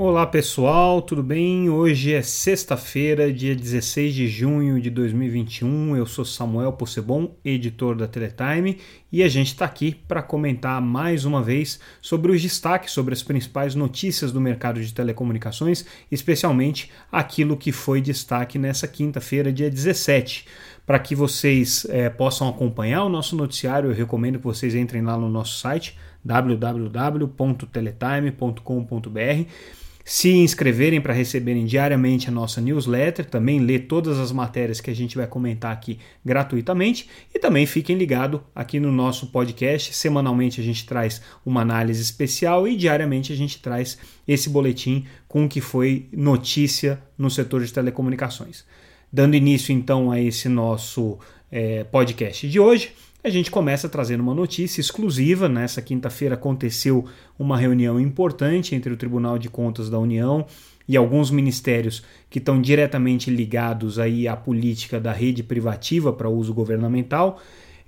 Olá pessoal, tudo bem? Hoje é sexta-feira, dia 16 de junho de 2021. Eu sou Samuel Possebon, editor da Teletime, e a gente está aqui para comentar mais uma vez sobre os destaques, sobre as principais notícias do mercado de telecomunicações, especialmente aquilo que foi destaque nessa quinta-feira, dia 17. Para que vocês é, possam acompanhar o nosso noticiário, eu recomendo que vocês entrem lá no nosso site www.teletime.com.br se inscreverem para receberem diariamente a nossa newsletter, também ler todas as matérias que a gente vai comentar aqui gratuitamente e também fiquem ligados aqui no nosso podcast. Semanalmente a gente traz uma análise especial e diariamente a gente traz esse boletim com o que foi notícia no setor de telecomunicações. Dando início então a esse nosso é, podcast de hoje. A gente começa trazendo uma notícia exclusiva. Nessa quinta-feira aconteceu uma reunião importante entre o Tribunal de Contas da União e alguns ministérios que estão diretamente ligados aí à política da rede privativa para uso governamental.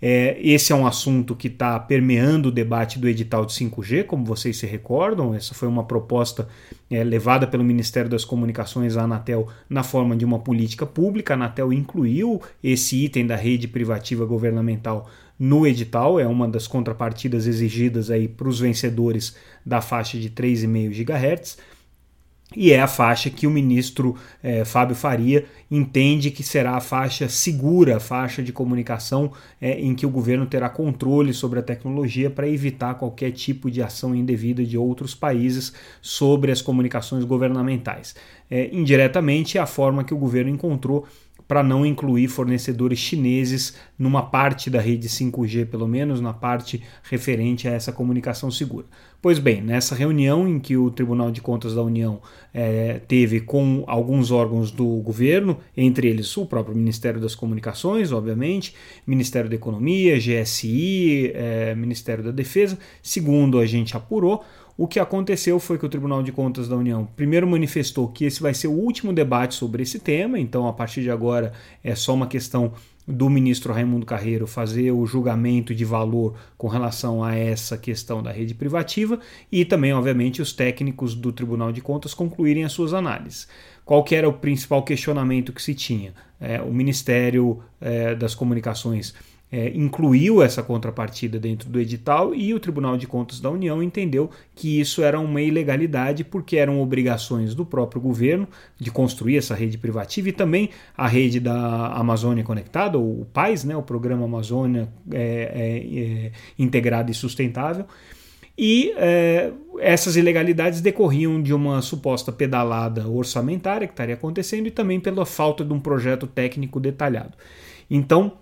É, esse é um assunto que está permeando o debate do edital de 5G, como vocês se recordam. Essa foi uma proposta é, levada pelo Ministério das Comunicações à Anatel na forma de uma política pública. A Anatel incluiu esse item da rede privativa governamental no edital, é uma das contrapartidas exigidas aí para os vencedores da faixa de 3,5 GHz e é a faixa que o ministro eh, Fábio Faria entende que será a faixa segura, a faixa de comunicação eh, em que o governo terá controle sobre a tecnologia para evitar qualquer tipo de ação indevida de outros países sobre as comunicações governamentais. Eh, indiretamente, é a forma que o governo encontrou para não incluir fornecedores chineses numa parte da rede 5G, pelo menos na parte referente a essa comunicação segura. Pois bem, nessa reunião em que o Tribunal de Contas da União é, teve com alguns órgãos do governo, entre eles o próprio Ministério das Comunicações, obviamente, Ministério da Economia, GSI, é, Ministério da Defesa, segundo a gente apurou, o que aconteceu foi que o Tribunal de Contas da União primeiro manifestou que esse vai ser o último debate sobre esse tema, então a partir de agora é só uma questão do ministro Raimundo Carreiro fazer o julgamento de valor com relação a essa questão da rede privativa e também, obviamente, os técnicos do Tribunal de Contas concluírem as suas análises. Qual que era o principal questionamento que se tinha? É, o Ministério é, das Comunicações é, incluiu essa contrapartida dentro do edital e o Tribunal de Contas da União entendeu que isso era uma ilegalidade porque eram obrigações do próprio governo de construir essa rede privativa e também a rede da Amazônia Conectada, o PAIS, né, o Programa Amazônia é, é, é Integrado e Sustentável. E é, essas ilegalidades decorriam de uma suposta pedalada orçamentária que estaria acontecendo e também pela falta de um projeto técnico detalhado. Então,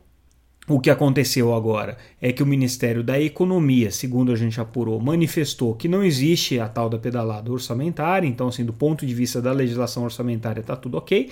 o que aconteceu agora é que o Ministério da Economia, segundo a gente apurou, manifestou que não existe a tal da pedalada orçamentária, então, assim, do ponto de vista da legislação orçamentária, está tudo ok.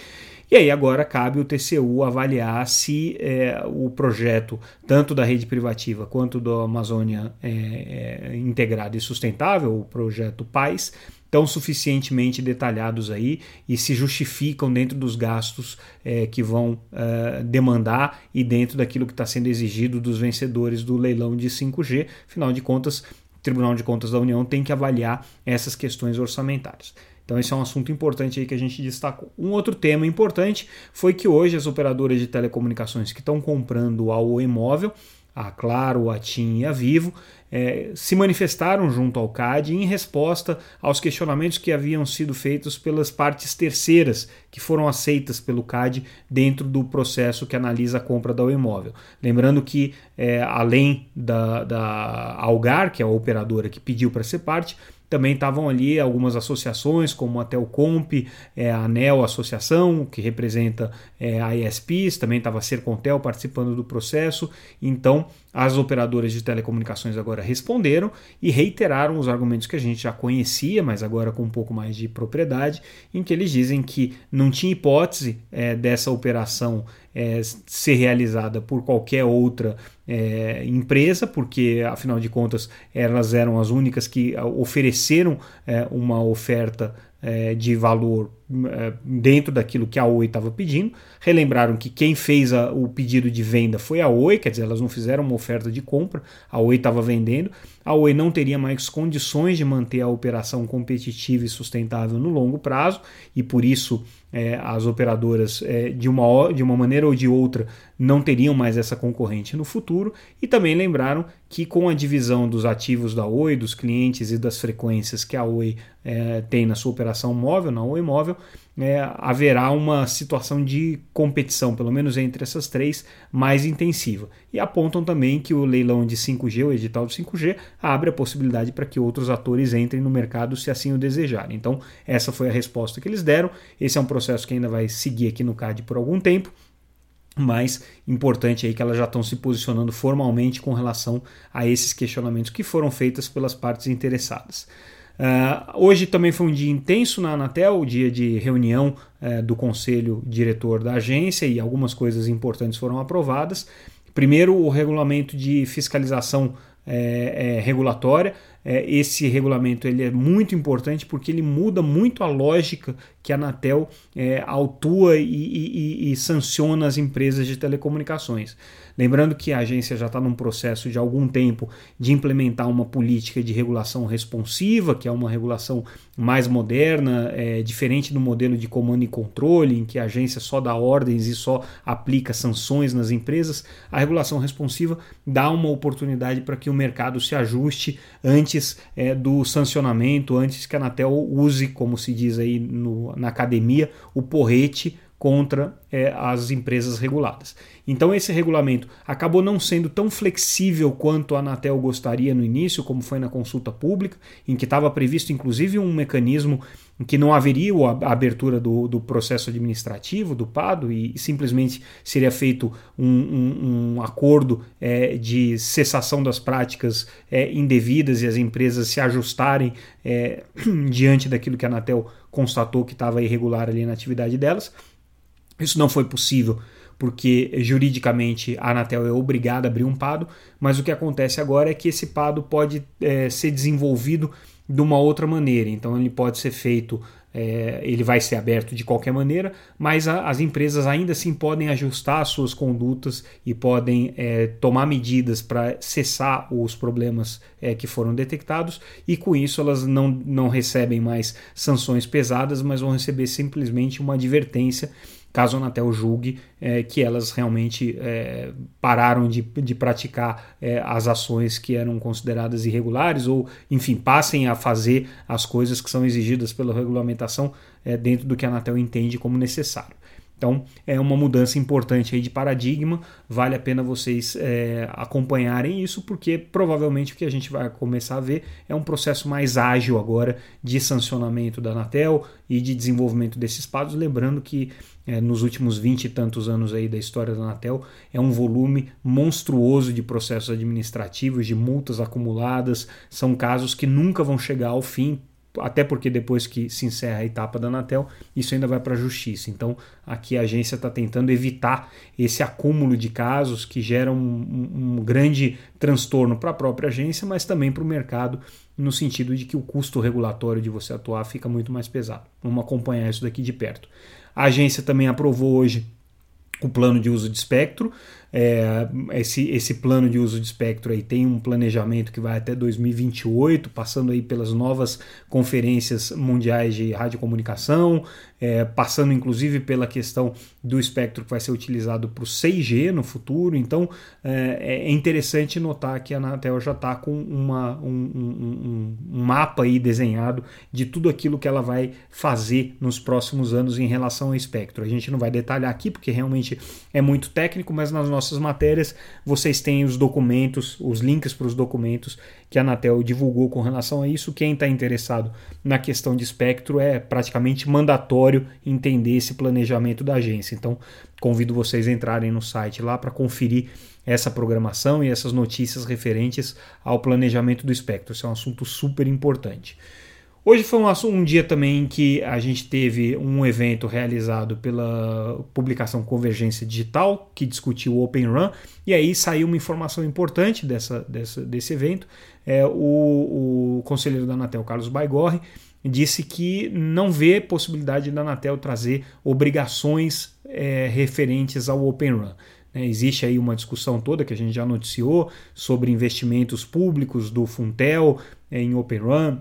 E aí agora cabe o TCU avaliar se é, o projeto, tanto da rede privativa quanto da Amazônia é, é, Integrada e Sustentável, o projeto PAIS, tão suficientemente detalhados aí e se justificam dentro dos gastos é, que vão é, demandar e dentro daquilo que está sendo exigido dos vencedores do leilão de 5G. Afinal de contas, o Tribunal de Contas da União tem que avaliar essas questões orçamentárias. Então, esse é um assunto importante aí que a gente destacou. Um outro tema importante foi que hoje as operadoras de telecomunicações que estão comprando ao imóvel a Claro, a TIM e a Vivo, é, se manifestaram junto ao CAD em resposta aos questionamentos que haviam sido feitos pelas partes terceiras que foram aceitas pelo CAD dentro do processo que analisa a compra do imóvel. Lembrando que, é, além da, da Algar, que é a operadora que pediu para ser parte, também estavam ali algumas associações, como a Telcomp, é, a ANEL Associação, que representa é, a ISPs, também estava a Sercontel participando do processo. Então, as operadoras de telecomunicações agora responderam e reiteraram os argumentos que a gente já conhecia, mas agora com um pouco mais de propriedade, em que eles dizem que não tinha hipótese é, dessa operação é, ser realizada por qualquer outra é, empresa, porque afinal de contas elas eram as únicas que ofereceram é, uma oferta é, de valor é, dentro daquilo que a Oi estava pedindo. Relembraram que quem fez a, o pedido de venda foi a Oi, quer dizer, elas não fizeram uma oferta de compra, a Oi estava vendendo. A Oi não teria mais condições de manter a operação competitiva e sustentável no longo prazo e por isso é, as operadoras, é, de, uma, de uma maneira ou de outra, não teriam mais essa concorrente no futuro. E também lembraram que, com a divisão dos ativos da Oi, dos clientes e das frequências que a Oi é, tem na sua operação móvel, na Oi Móvel, é, haverá uma situação de competição, pelo menos entre essas três, mais intensiva. E apontam também que o leilão de 5G, o edital do 5G, abre a possibilidade para que outros atores entrem no mercado se assim o desejarem. Então, essa foi a resposta que eles deram. Esse é um processo que ainda vai seguir aqui no CAD por algum tempo mas importante aí que elas já estão se posicionando formalmente com relação a esses questionamentos que foram feitos pelas partes interessadas. Uh, hoje também foi um dia intenso na Anatel, o dia de reunião uh, do conselho diretor da agência e algumas coisas importantes foram aprovadas. Primeiro, o regulamento de fiscalização é, é, regulatória. É, esse regulamento ele é muito importante porque ele muda muito a lógica que a Anatel é, autua e, e, e, sanciona as empresas de telecomunicações. Lembrando que a agência já está num processo de algum tempo de implementar uma política de regulação responsiva, que é uma regulação mais moderna, é, diferente do modelo de comando e controle, em que a agência só dá ordens e só aplica sanções nas empresas. A regulação responsiva dá uma oportunidade para que o mercado se ajuste antes é, do sancionamento, antes que a Anatel use, como se diz aí no, na academia, o porrete contra é, as empresas reguladas. Então esse regulamento acabou não sendo tão flexível quanto a Anatel gostaria no início, como foi na consulta pública, em que estava previsto inclusive um mecanismo em que não haveria a abertura do, do processo administrativo, do PADO, e, simplesmente seria feito um, um, um acordo é, de cessação das práticas é, indevidas e as empresas se ajustarem é, diante daquilo que a Anatel constatou que estava irregular ali na atividade delas. Isso não foi possível porque juridicamente a Anatel é obrigada a abrir um PADO, mas o que acontece agora é que esse PADO pode é, ser desenvolvido de uma outra maneira. Então ele pode ser feito, é, ele vai ser aberto de qualquer maneira, mas a, as empresas ainda assim podem ajustar as suas condutas e podem é, tomar medidas para cessar os problemas é, que foram detectados, e com isso elas não, não recebem mais sanções pesadas, mas vão receber simplesmente uma advertência caso a Anatel julgue é, que elas realmente é, pararam de, de praticar é, as ações que eram consideradas irregulares ou, enfim, passem a fazer as coisas que são exigidas pela regulamentação é, dentro do que a Anatel entende como necessário. Então é uma mudança importante aí de paradigma, vale a pena vocês é, acompanharem isso, porque provavelmente o que a gente vai começar a ver é um processo mais ágil agora de sancionamento da Anatel e de desenvolvimento desses padrões. Lembrando que é, nos últimos 20 e tantos anos aí da história da Anatel é um volume monstruoso de processos administrativos, de multas acumuladas, são casos que nunca vão chegar ao fim até porque depois que se encerra a etapa da Anatel, isso ainda vai para a justiça. Então, aqui a agência está tentando evitar esse acúmulo de casos que geram um, um grande transtorno para a própria agência, mas também para o mercado, no sentido de que o custo regulatório de você atuar fica muito mais pesado. Vamos acompanhar isso daqui de perto. A agência também aprovou hoje o plano de uso de espectro. É, esse, esse plano de uso de espectro aí tem um planejamento que vai até 2028, passando aí pelas novas conferências mundiais de radiocomunicação, é, passando inclusive pela questão do espectro que vai ser utilizado para o 6G no futuro. Então é, é interessante notar que a Anatel já está com uma, um, um, um, mapa aí desenhado de tudo aquilo que ela vai fazer nos próximos anos em relação ao espectro. A gente não vai detalhar aqui porque realmente é muito técnico, mas nas nossas matérias vocês têm os documentos, os links para os documentos que a Anatel divulgou com relação a isso. Quem está interessado na questão de espectro é praticamente mandatório entender esse planejamento da agência. Então, convido vocês a entrarem no site lá para conferir essa programação e essas notícias referentes ao planejamento do espectro. Isso é um assunto super importante. Hoje foi um, um, dia também que a gente teve um evento realizado pela publicação Convergência Digital, que discutiu o Open Run, e aí saiu uma informação importante dessa, dessa desse evento. É, o, o conselheiro da Anatel, Carlos Baigorre, disse que não vê possibilidade da Anatel trazer obrigações é, referentes ao Open Run. É, existe aí uma discussão toda que a gente já noticiou sobre investimentos públicos do Funtel é, em Open Run,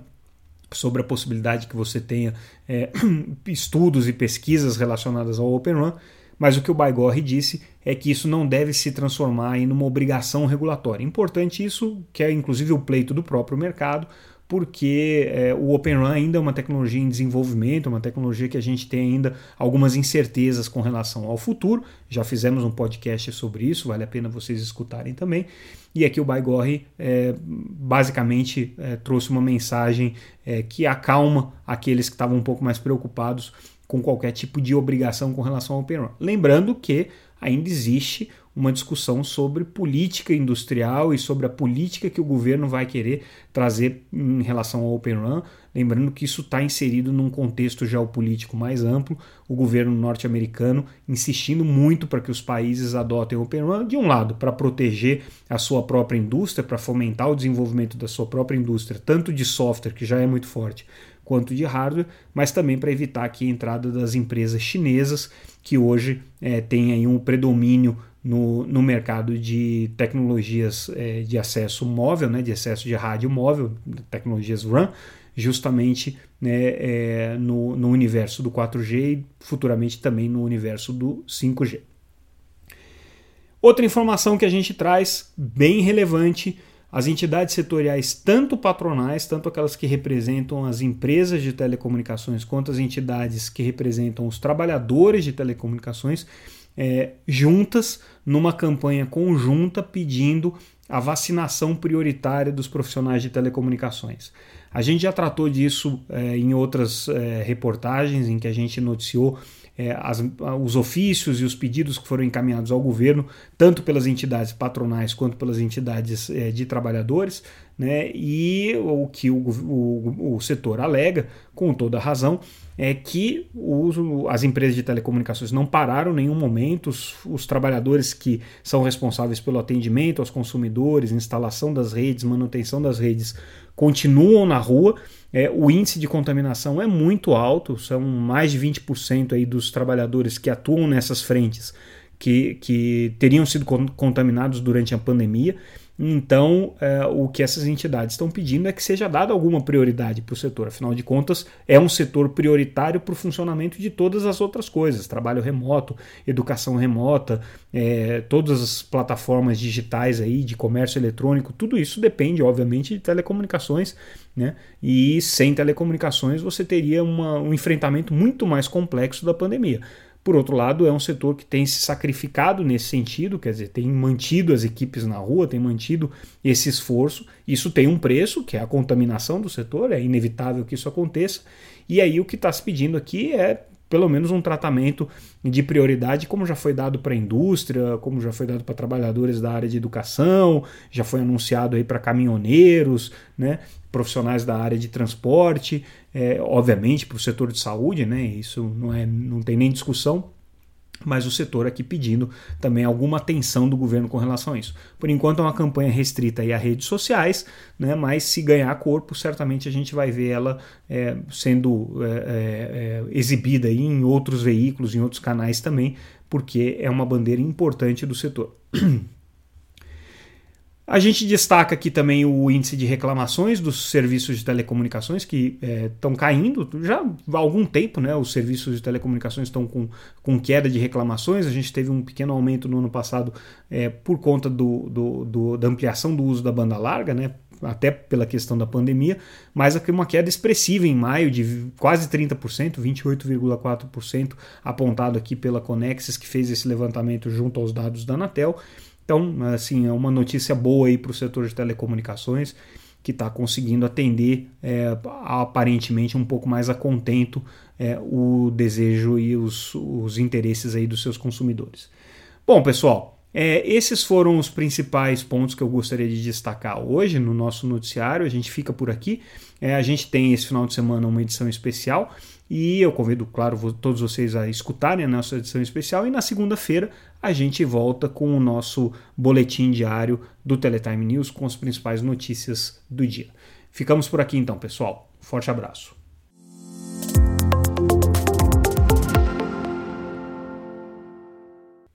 sobre a possibilidade que você tenha é, estudos e pesquisas relacionadas ao Open Run, mas o que o Baigorre disse é que isso não deve se transformar em uma obrigação regulatória. Importante isso, que é inclusive o pleito do próprio mercado, porque é, o Open Run ainda é uma tecnologia em desenvolvimento, uma tecnologia que a gente tem ainda algumas incertezas com relação ao futuro. Já fizemos um podcast sobre isso, vale a pena vocês escutarem também. E aqui o Baigorre é, basicamente é, trouxe uma mensagem é, que acalma aqueles que estavam um pouco mais preocupados com qualquer tipo de obrigação com relação ao Open Run. Lembrando que ainda existe uma discussão sobre política industrial e sobre a política que o governo vai querer trazer em relação ao Open Run. Lembrando que isso está inserido num contexto geopolítico mais amplo, o governo norte-americano insistindo muito para que os países adotem o Open Run, de um lado, para proteger a sua própria indústria, para fomentar o desenvolvimento da sua própria indústria, tanto de software, que já é muito forte, quanto de hardware, mas também para evitar aqui a entrada das empresas chinesas, que hoje é, têm aí um predomínio no, no mercado de tecnologias é, de acesso móvel, né, de acesso de rádio móvel, tecnologias RAN, justamente né, é, no, no universo do 4G e futuramente também no universo do 5G. Outra informação que a gente traz, bem relevante, as entidades setoriais, tanto patronais, tanto aquelas que representam as empresas de telecomunicações, quanto as entidades que representam os trabalhadores de telecomunicações, é, juntas numa campanha conjunta pedindo a vacinação prioritária dos profissionais de telecomunicações. A gente já tratou disso é, em outras é, reportagens em que a gente noticiou é, as, os ofícios e os pedidos que foram encaminhados ao governo, tanto pelas entidades patronais quanto pelas entidades é, de trabalhadores, né? e o que o, o, o setor alega, com toda razão, é que os, as empresas de telecomunicações não pararam em nenhum momento, os, os, trabalhadores que são responsáveis pelo atendimento aos consumidores, instalação das redes, manutenção das redes, continuam na rua. É, o índice de contaminação é muito alto, são mais de 20% aí dos trabalhadores que atuam nessas frentes que, que teriam sido contaminados durante a pandemia. Então, é, o que essas entidades estão pedindo é que seja dada alguma prioridade para o setor. Afinal de contas, é um setor prioritário para o funcionamento de todas as outras coisas: trabalho remoto, educação remota, é, todas as plataformas digitais aí de comércio eletrônico. Tudo isso depende, obviamente, de telecomunicações. Né? E sem telecomunicações você teria uma, um enfrentamento muito mais complexo da pandemia. Por outro lado, é um setor que tem se sacrificado nesse sentido, quer dizer, tem mantido as equipes na rua, tem mantido esse esforço. Isso tem um preço, que é a contaminação do setor, é inevitável que isso aconteça. E aí o que está se pedindo aqui é pelo menos um tratamento de prioridade, como já foi dado para a indústria, como já foi dado para trabalhadores da área de educação, já foi anunciado aí para caminhoneiros, né, profissionais da área de transporte, é, obviamente para o setor de saúde, né, isso não, é, não tem nem discussão, mas o setor aqui pedindo também alguma atenção do governo com relação a isso. Por enquanto é uma campanha restrita aí a redes sociais, né, mas se ganhar corpo, certamente a gente vai ver ela é, sendo é, é, é exibida aí em outros veículos, em outros canais também, porque é uma bandeira importante do setor. A gente destaca aqui também o índice de reclamações dos serviços de telecomunicações que estão é, caindo já há algum tempo, né? Os serviços de telecomunicações estão com, com queda de reclamações. A gente teve um pequeno aumento no ano passado é, por conta do, do, do, da ampliação do uso da banda larga, né? Até pela questão da pandemia, mas aqui uma queda expressiva em maio de quase 30%, 28,4% apontado aqui pela Conexis, que fez esse levantamento junto aos dados da Anatel. Então, assim, é uma notícia boa aí para o setor de telecomunicações que está conseguindo atender é, aparentemente um pouco mais a contento é, o desejo e os, os interesses aí dos seus consumidores. Bom, pessoal, É, esses foram os principais pontos que eu gostaria de destacar hoje no nosso noticiário. A gente fica por aqui. É, a gente tem esse final de semana uma edição especial e eu convido, claro, todos vocês a escutarem a nossa edição especial. E na segunda-feira a gente volta com o nosso boletim diário do Teletime News com as principais notícias do dia. Ficamos por aqui então, pessoal. Forte abraço.